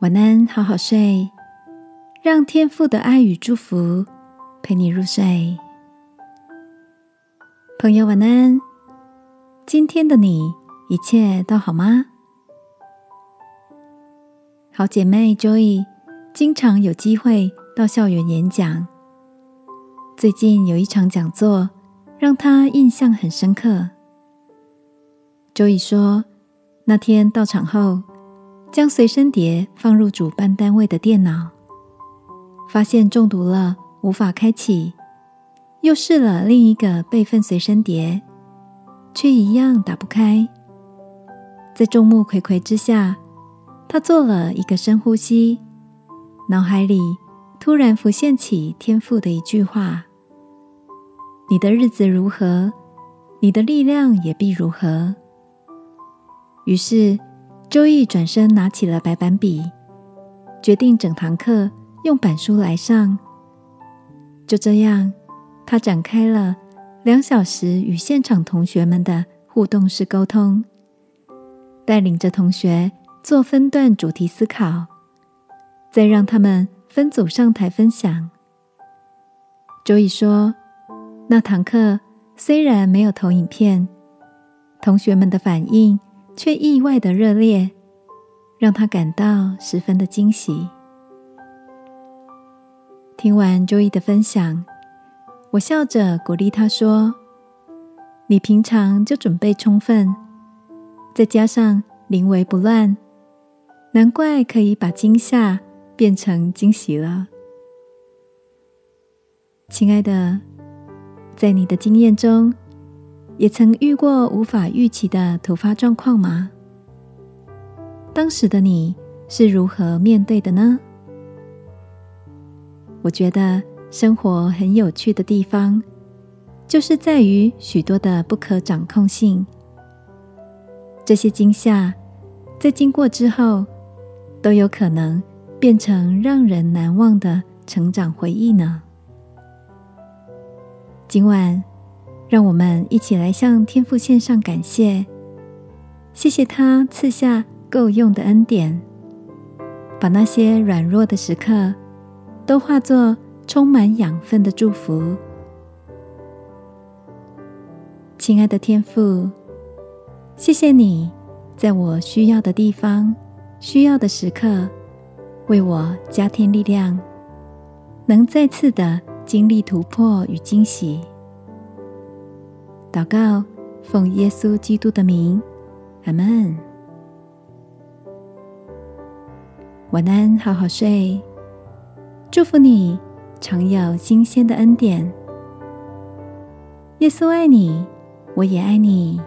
晚安，好好睡，让天父的爱与祝福陪你入睡。朋友，晚安。今天的你一切都好吗？好姐妹 Joy 经常有机会到校园演讲，最近有一场讲座让她印象很深刻。Joy 说，那天到场后。将随身碟放入主办单位的电脑，发现中毒了，无法开启。又试了另一个备份随身碟，却一样打不开。在众目睽睽之下，他做了一个深呼吸，脑海里突然浮现起天父的一句话：“你的日子如何，你的力量也必如何。”于是。周易转身拿起了白板笔，决定整堂课用板书来上。就这样，他展开了两小时与现场同学们的互动式沟通，带领着同学做分段主题思考，再让他们分组上台分享。周易说：“那堂课虽然没有投影片，同学们的反应。”却意外的热烈，让他感到十分的惊喜。听完周易的分享，我笑着鼓励他说：“你平常就准备充分，再加上临危不乱，难怪可以把惊吓变成惊喜了。”亲爱的，在你的经验中。也曾遇过无法预期的突发状况吗？当时的你是如何面对的呢？我觉得生活很有趣的地方，就是在于许多的不可掌控性。这些惊吓在经过之后，都有可能变成让人难忘的成长回忆呢。今晚。让我们一起来向天父献上感谢，谢谢他赐下够用的恩典，把那些软弱的时刻都化作充满养分的祝福。亲爱的天父，谢谢你在我需要的地方、需要的时刻，为我加添力量，能再次的经历突破与惊喜。祷告，奉耶稣基督的名，阿门。晚安，好好睡。祝福你，常有新鲜的恩典。耶稣爱你，我也爱你。